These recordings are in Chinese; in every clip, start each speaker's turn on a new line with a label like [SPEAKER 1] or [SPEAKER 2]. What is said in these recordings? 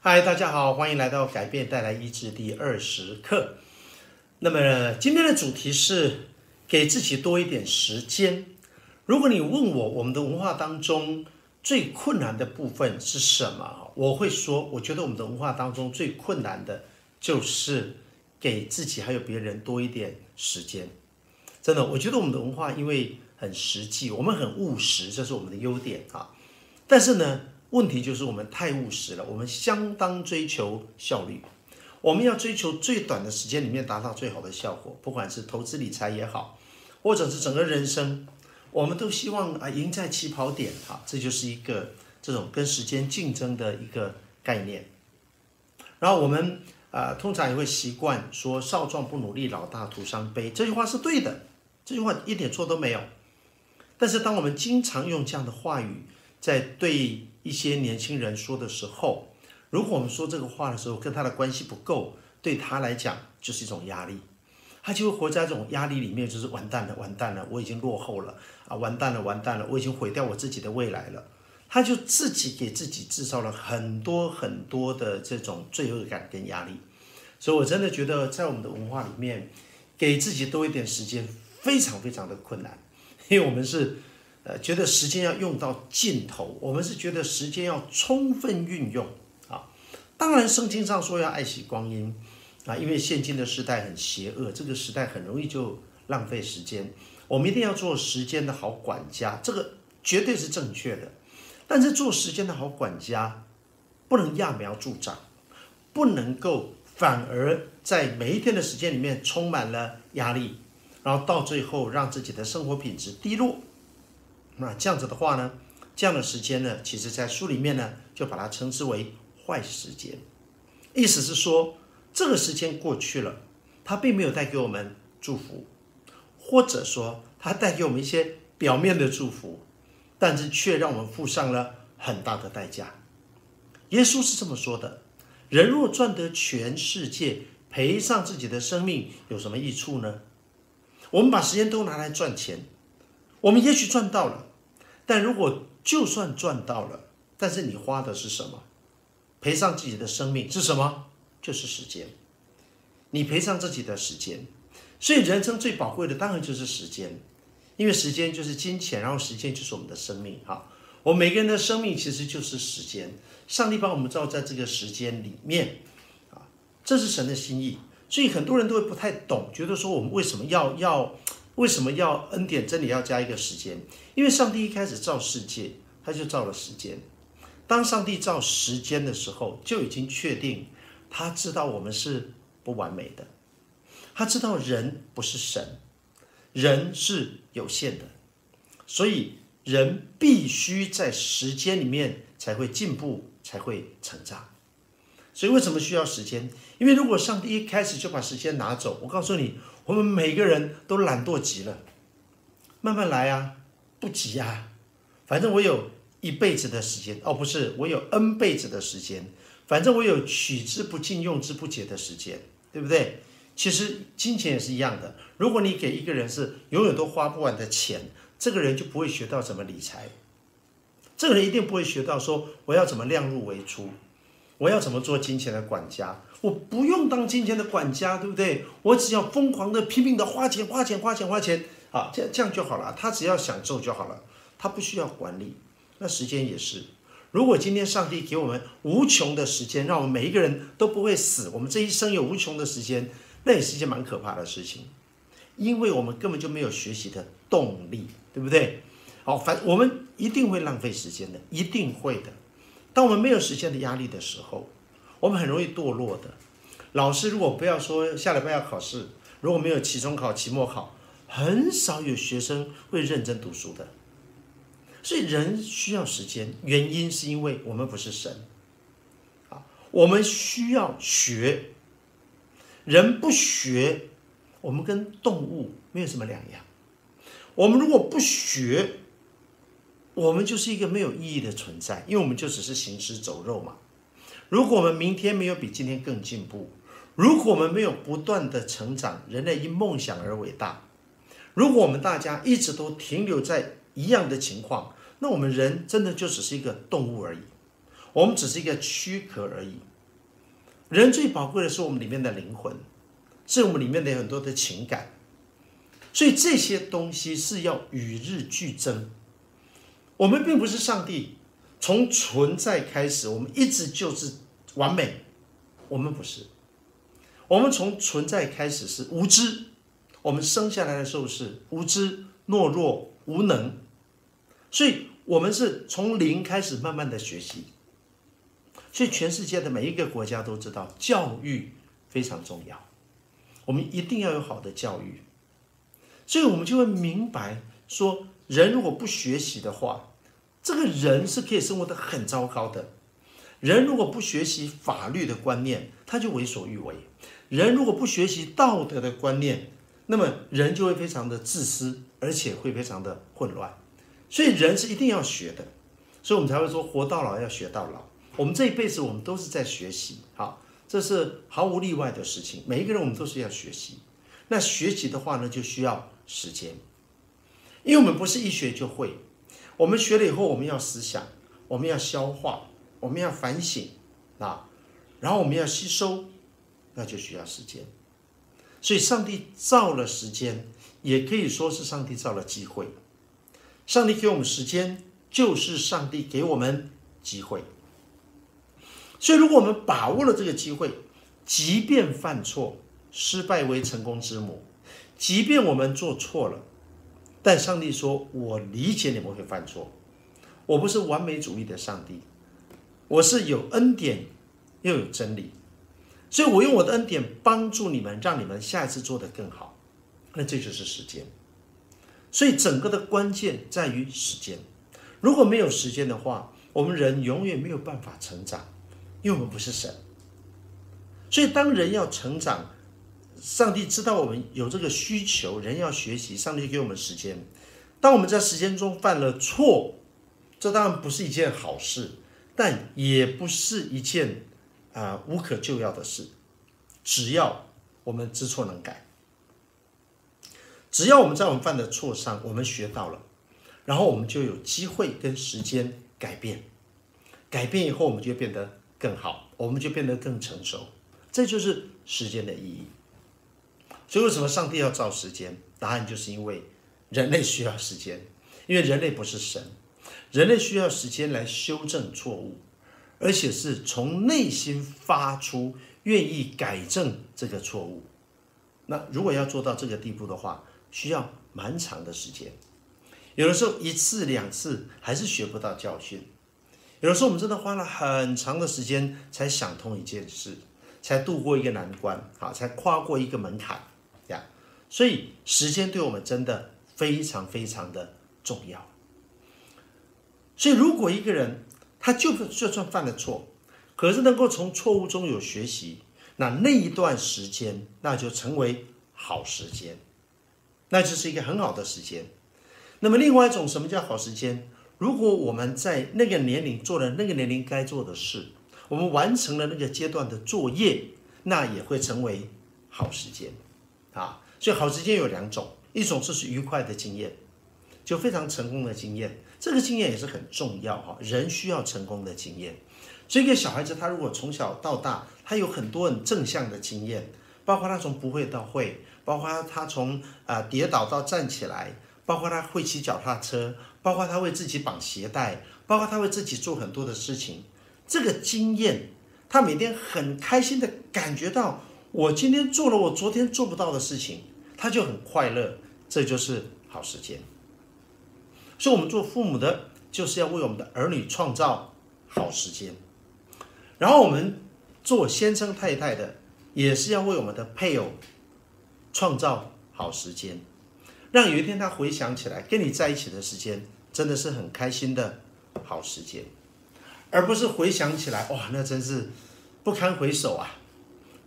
[SPEAKER 1] 嗨，大家好，欢迎来到改变带来医治第二十课。那么今天的主题是给自己多一点时间。如果你问我，我们的文化当中最困难的部分是什么？我会说，我觉得我们的文化当中最困难的就是给自己还有别人多一点时间。真的，我觉得我们的文化因为很实际，我们很务实，这是我们的优点啊。但是呢，问题就是我们太务实了，我们相当追求效率，我们要追求最短的时间里面达到最好的效果，不管是投资理财也好，或者是整个人生，我们都希望啊赢在起跑点啊，这就是一个这种跟时间竞争的一个概念。然后我们啊通常也会习惯说“少壮不努力，老大徒伤悲”，这句话是对的，这句话一点错都没有。但是当我们经常用这样的话语，在对一些年轻人说的时候，如果我们说这个话的时候跟他的关系不够，对他来讲就是一种压力，他就会活在这种压力里面，就是完蛋了，完蛋了，我已经落后了啊，完蛋了，完蛋了，我已经毁掉我自己的未来了，他就自己给自己制造了很多很多的这种罪恶感跟压力，所以我真的觉得在我们的文化里面，给自己多一点时间非常非常的困难，因为我们是。呃，觉得时间要用到尽头，我们是觉得时间要充分运用啊。当然，圣经上说要爱惜光阴啊，因为现今的时代很邪恶，这个时代很容易就浪费时间。我们一定要做时间的好管家，这个绝对是正确的。但是做时间的好管家，不能揠苗助长，不能够反而在每一天的时间里面充满了压力，然后到最后让自己的生活品质低落。那这样子的话呢，这样的时间呢，其实在书里面呢，就把它称之为坏时间。意思是说，这个时间过去了，它并没有带给我们祝福，或者说它带给我们一些表面的祝福，但是却让我们付上了很大的代价。耶稣是这么说的：人若赚得全世界，赔上自己的生命，有什么益处呢？我们把时间都拿来赚钱，我们也许赚到了。但如果就算赚到了，但是你花的是什么？赔上自己的生命是什么？就是时间。你赔上自己的时间，所以人生最宝贵的当然就是时间，因为时间就是金钱，然后时间就是我们的生命。哈，我们每个人的生命其实就是时间。上帝把我们造在这个时间里面，啊，这是神的心意。所以很多人都会不太懂，觉得说我们为什么要要。为什么要恩典真理要加一个时间？因为上帝一开始造世界，他就造了时间。当上帝造时间的时候，就已经确定，他知道我们是不完美的，他知道人不是神，人是有限的，所以人必须在时间里面才会进步，才会成长。所以为什么需要时间？因为如果上帝一开始就把时间拿走，我告诉你。我们每个人都懒惰极了，慢慢来啊，不急啊，反正我有一辈子的时间，哦，不是，我有 N 辈子的时间，反正我有取之不尽、用之不竭的时间，对不对？其实金钱也是一样的，如果你给一个人是永远都花不完的钱，这个人就不会学到怎么理财，这个人一定不会学到说我要怎么量入为出，我要怎么做金钱的管家。我不用当金钱的管家，对不对？我只要疯狂的、拼命的花钱、花钱、花钱、花钱，啊，这样这样就好了。他只要享受就好了，他不需要管理。那时间也是，如果今天上帝给我们无穷的时间，让我们每一个人都不会死，我们这一生有无穷的时间，那也是一件蛮可怕的事情，因为我们根本就没有学习的动力，对不对？好，反我们一定会浪费时间的，一定会的。当我们没有时间的压力的时候。我们很容易堕落的。老师如果不要说下礼拜要考试，如果没有期中考、期末考，很少有学生会认真读书的。所以人需要时间，原因是因为我们不是神啊，我们需要学。人不学，我们跟动物没有什么两样。我们如果不学，我们就是一个没有意义的存在，因为我们就只是行尸走肉嘛。如果我们明天没有比今天更进步，如果我们没有不断的成长，人类因梦想而伟大，如果我们大家一直都停留在一样的情况，那我们人真的就只是一个动物而已，我们只是一个躯壳而已。人最宝贵的是我们里面的灵魂，是我们里面的很多的情感，所以这些东西是要与日俱增。我们并不是上帝从存在开始，我们一直就是完美，我们不是。我们从存在开始是无知，我们生下来的时候是无知、懦弱、无能，所以我们是从零开始慢慢的学习。所以全世界的每一个国家都知道教育非常重要，我们一定要有好的教育。所以我们就会明白说，人如果不学习的话，这个人是可以生活得很糟糕的。人如果不学习法律的观念，他就为所欲为。人如果不学习道德的观念，那么人就会非常的自私，而且会非常的混乱。所以人是一定要学的，所以我们才会说活到老要学到老。我们这一辈子我们都是在学习，好，这是毫无例外的事情。每一个人我们都是要学习。那学习的话呢，就需要时间，因为我们不是一学就会。我们学了以后，我们要思想，我们要消化，我们要反省啊，然后我们要吸收。那就需要时间，所以上帝造了时间，也可以说是上帝造了机会。上帝给我们时间，就是上帝给我们机会。所以，如果我们把握了这个机会，即便犯错，失败为成功之母；即便我们做错了，但上帝说：“我理解你们会犯错，我不是完美主义的上帝，我是有恩典又有真理。”所以，我用我的恩典帮助你们，让你们下一次做得更好。那这就是时间。所以，整个的关键在于时间。如果没有时间的话，我们人永远没有办法成长，因为我们不是神。所以，当人要成长，上帝知道我们有这个需求，人要学习，上帝给我们时间。当我们在时间中犯了错，这当然不是一件好事，但也不是一件。啊，无可救药的事，只要我们知错能改，只要我们在我们犯的错上，我们学到了，然后我们就有机会跟时间改变，改变以后我们就变得更好，我们就变得更成熟，这就是时间的意义。所以为什么上帝要造时间？答案就是因为人类需要时间，因为人类不是神，人类需要时间来修正错误。而且是从内心发出愿意改正这个错误。那如果要做到这个地步的话，需要蛮长的时间。有的时候一次两次还是学不到教训。有的时候我们真的花了很长的时间才想通一件事，才度过一个难关，好，才跨过一个门槛。所以时间对我们真的非常非常的重要。所以如果一个人，他就算就算犯了错，可是能够从错误中有学习，那那一段时间那就成为好时间，那就是一个很好的时间。那么另外一种什么叫好时间？如果我们在那个年龄做了那个年龄该做的事，我们完成了那个阶段的作业，那也会成为好时间啊。所以好时间有两种，一种就是愉快的经验，就非常成功的经验。这个经验也是很重要哈，人需要成功的经验。所以，一个小孩子他如果从小到大，他有很多很正向的经验，包括他从不会到会，包括他从啊跌倒到站起来，包括他会骑脚踏车，包括他为自己绑鞋带，包括他为自己做很多的事情。这个经验，他每天很开心的感觉到，我今天做了我昨天做不到的事情，他就很快乐。这就是好时间。所以，我们做父母的，就是要为我们的儿女创造好时间；然后，我们做先生太太的，也是要为我们的配偶创造好时间，让有一天他回想起来，跟你在一起的时间，真的是很开心的好时间，而不是回想起来，哇，那真是不堪回首啊，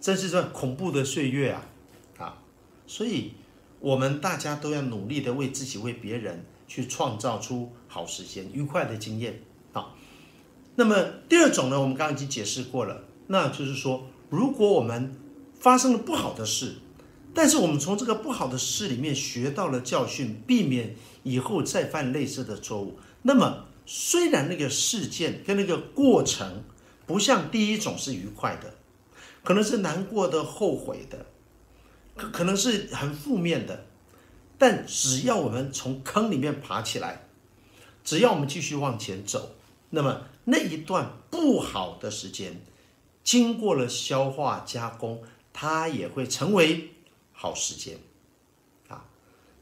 [SPEAKER 1] 真是这恐怖的岁月啊！啊，所以，我们大家都要努力的为自己、为别人。去创造出好时间、愉快的经验。好，那么第二种呢，我们刚刚已经解释过了，那就是说，如果我们发生了不好的事，但是我们从这个不好的事里面学到了教训，避免以后再犯类似的错误，那么虽然那个事件跟那个过程不像第一种是愉快的，可能是难过的、后悔的，可可能是很负面的。但只要我们从坑里面爬起来，只要我们继续往前走，那么那一段不好的时间，经过了消化加工，它也会成为好时间。啊，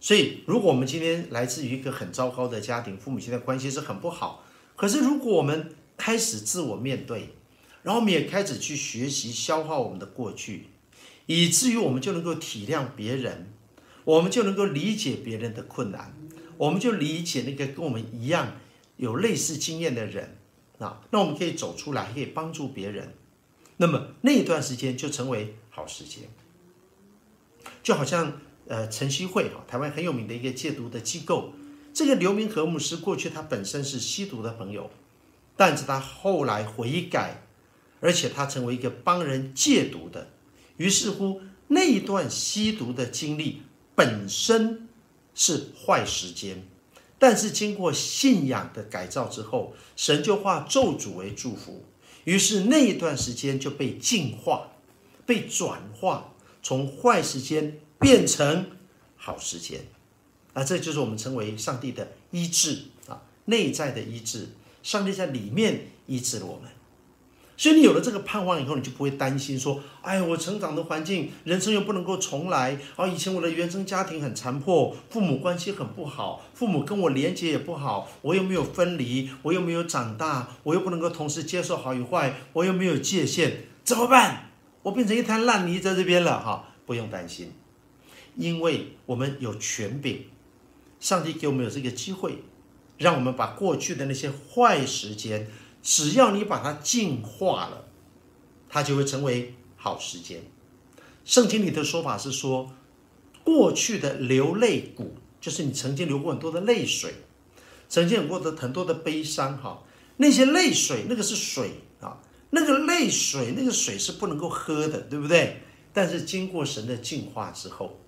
[SPEAKER 1] 所以如果我们今天来自于一个很糟糕的家庭，父母亲的关系是很不好，可是如果我们开始自我面对，然后我们也开始去学习消化我们的过去，以至于我们就能够体谅别人。我们就能够理解别人的困难，我们就理解那个跟我们一样有类似经验的人啊，那我们可以走出来，可以帮助别人。那么那一段时间就成为好时间，就好像呃晨曦会哈，台湾很有名的一个戒毒的机构。这个刘明和牧师过去他本身是吸毒的朋友，但是他后来悔改，而且他成为一个帮人戒毒的。于是乎那一段吸毒的经历。本身是坏时间，但是经过信仰的改造之后，神就化咒诅为祝福，于是那一段时间就被净化、被转化，从坏时间变成好时间。啊，这就是我们称为上帝的医治啊，内在的医治，上帝在里面医治了我们。所以你有了这个盼望以后，你就不会担心说：“哎，我成长的环境，人生又不能够重来。啊，以前我的原生家庭很残破，父母关系很不好，父母跟我连接也不好，我又没有分离，我又没有长大，我又不能够同时接受好与坏，我又没有界限，怎么办？我变成一滩烂泥在这边了。”哈，不用担心，因为我们有权柄，上帝给我们有这个机会，让我们把过去的那些坏时间。只要你把它净化了，它就会成为好时间。圣经里的说法是说，过去的流泪谷，就是你曾经流过很多的泪水，曾经有过的很多的悲伤，哈，那些泪水，那个是水啊，那个泪水，那个水是不能够喝的，对不对？但是经过神的净化之后，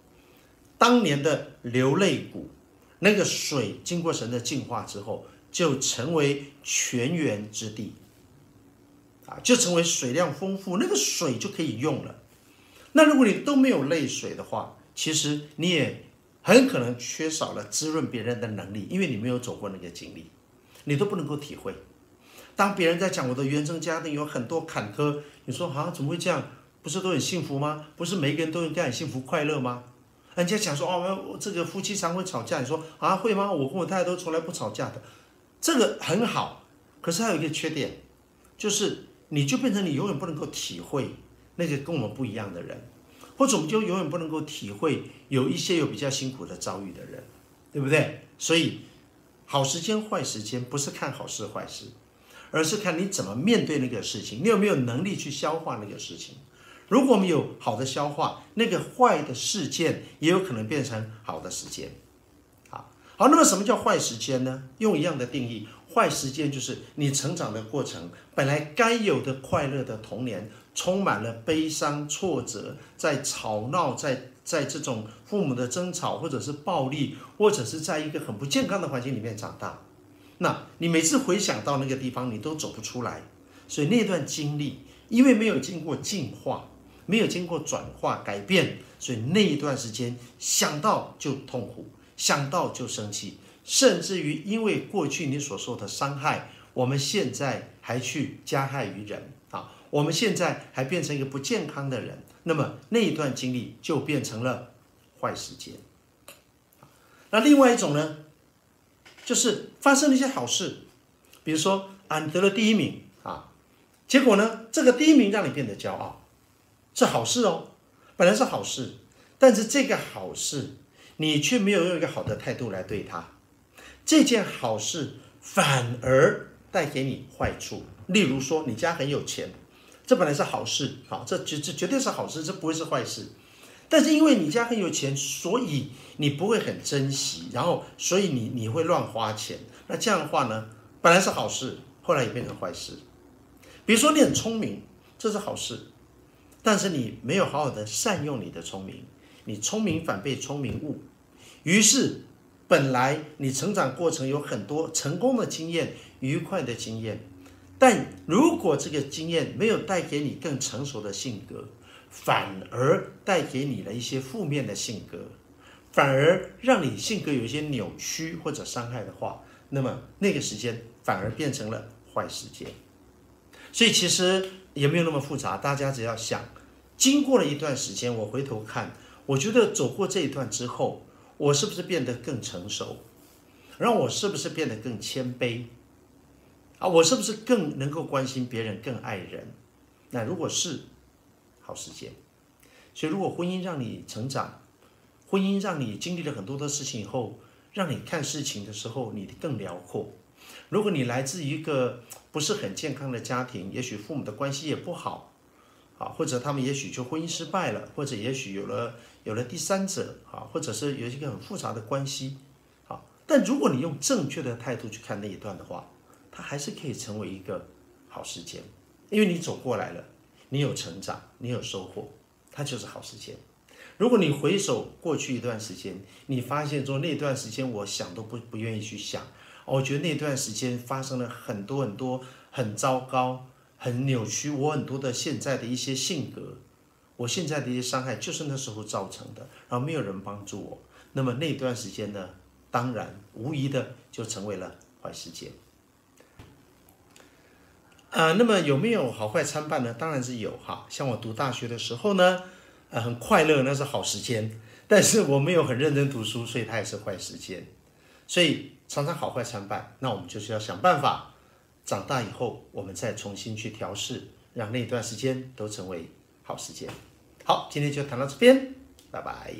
[SPEAKER 1] 当年的流泪谷，那个水经过神的净化之后。就成为泉源之地，啊，就成为水量丰富，那个水就可以用了。那如果你都没有泪水的话，其实你也很可能缺少了滋润别人的能力，因为你没有走过那个经历，你都不能够体会。当别人在讲我的原生家庭有很多坎坷，你说啊，怎么会这样？不是都很幸福吗？不是每一个人都应该很幸福快乐吗？人家讲说哦，这个夫妻常会吵架，你说啊，会吗？我跟我太太都从来不吵架的。这个很好，可是还有一个缺点，就是你就变成你永远不能够体会那些跟我们不一样的人，或者我们就永远不能够体会有一些有比较辛苦的遭遇的人，对不对？所以好时间坏时间不是看好事坏事，而是看你怎么面对那个事情，你有没有能力去消化那个事情。如果我们有好的消化，那个坏的事件也有可能变成好的时间。好，那么什么叫坏时间呢？用一样的定义，坏时间就是你成长的过程，本来该有的快乐的童年，充满了悲伤、挫折，在吵闹，在在这种父母的争吵，或者是暴力，或者是在一个很不健康的环境里面长大。那你每次回想到那个地方，你都走不出来。所以那段经历，因为没有经过净化，没有经过转化改变，所以那一段时间想到就痛苦。想到就生气，甚至于因为过去你所受的伤害，我们现在还去加害于人啊！我们现在还变成一个不健康的人，那么那一段经历就变成了坏时间。那另外一种呢，就是发生了一些好事，比如说俺，得了第一名啊，结果呢，这个第一名让你变得骄傲，是好事哦，本来是好事，但是这个好事。你却没有用一个好的态度来对他，这件好事反而带给你坏处。例如说，你家很有钱，这本来是好事，好，这绝这绝对是好事，这不会是坏事。但是因为你家很有钱，所以你不会很珍惜，然后所以你你会乱花钱。那这样的话呢，本来是好事，后来也变成坏事。比如说你很聪明，这是好事，但是你没有好好的善用你的聪明，你聪明反被聪明误。于是，本来你成长过程有很多成功的经验、愉快的经验，但如果这个经验没有带给你更成熟的性格，反而带给你了一些负面的性格，反而让你性格有一些扭曲或者伤害的话，那么那个时间反而变成了坏时间。所以其实也没有那么复杂，大家只要想，经过了一段时间，我回头看，我觉得走过这一段之后，我是不是变得更成熟？让我是不是变得更谦卑？啊，我是不是更能够关心别人、更爱人？那如果是好时间，所以如果婚姻让你成长，婚姻让你经历了很多的事情以后，让你看事情的时候你更辽阔。如果你来自一个不是很健康的家庭，也许父母的关系也不好，啊，或者他们也许就婚姻失败了，或者也许有了有了第三者，啊，或者是有一个很复杂的关系，啊，但如果你用正确的态度去看那一段的话，它还是可以成为一个好时间，因为你走过来了，你有成长，你有收获，它就是好时间。如果你回首过去一段时间，你发现说那段时间我想都不不愿意去想。我觉得那段时间发生了很多很多很糟糕、很扭曲我很多的现在的一些性格，我现在的一些伤害就是那时候造成的，然后没有人帮助我，那么那段时间呢，当然无疑的就成为了坏时间。呃，那么有没有好坏参半呢？当然是有哈，像我读大学的时候呢，呃，很快乐，那是好时间，但是我没有很认真读书，所以它也是坏时间。所以常常好坏参半，那我们就是要想办法，长大以后我们再重新去调试，让那段时间都成为好时间。好，今天就谈到这边，拜拜。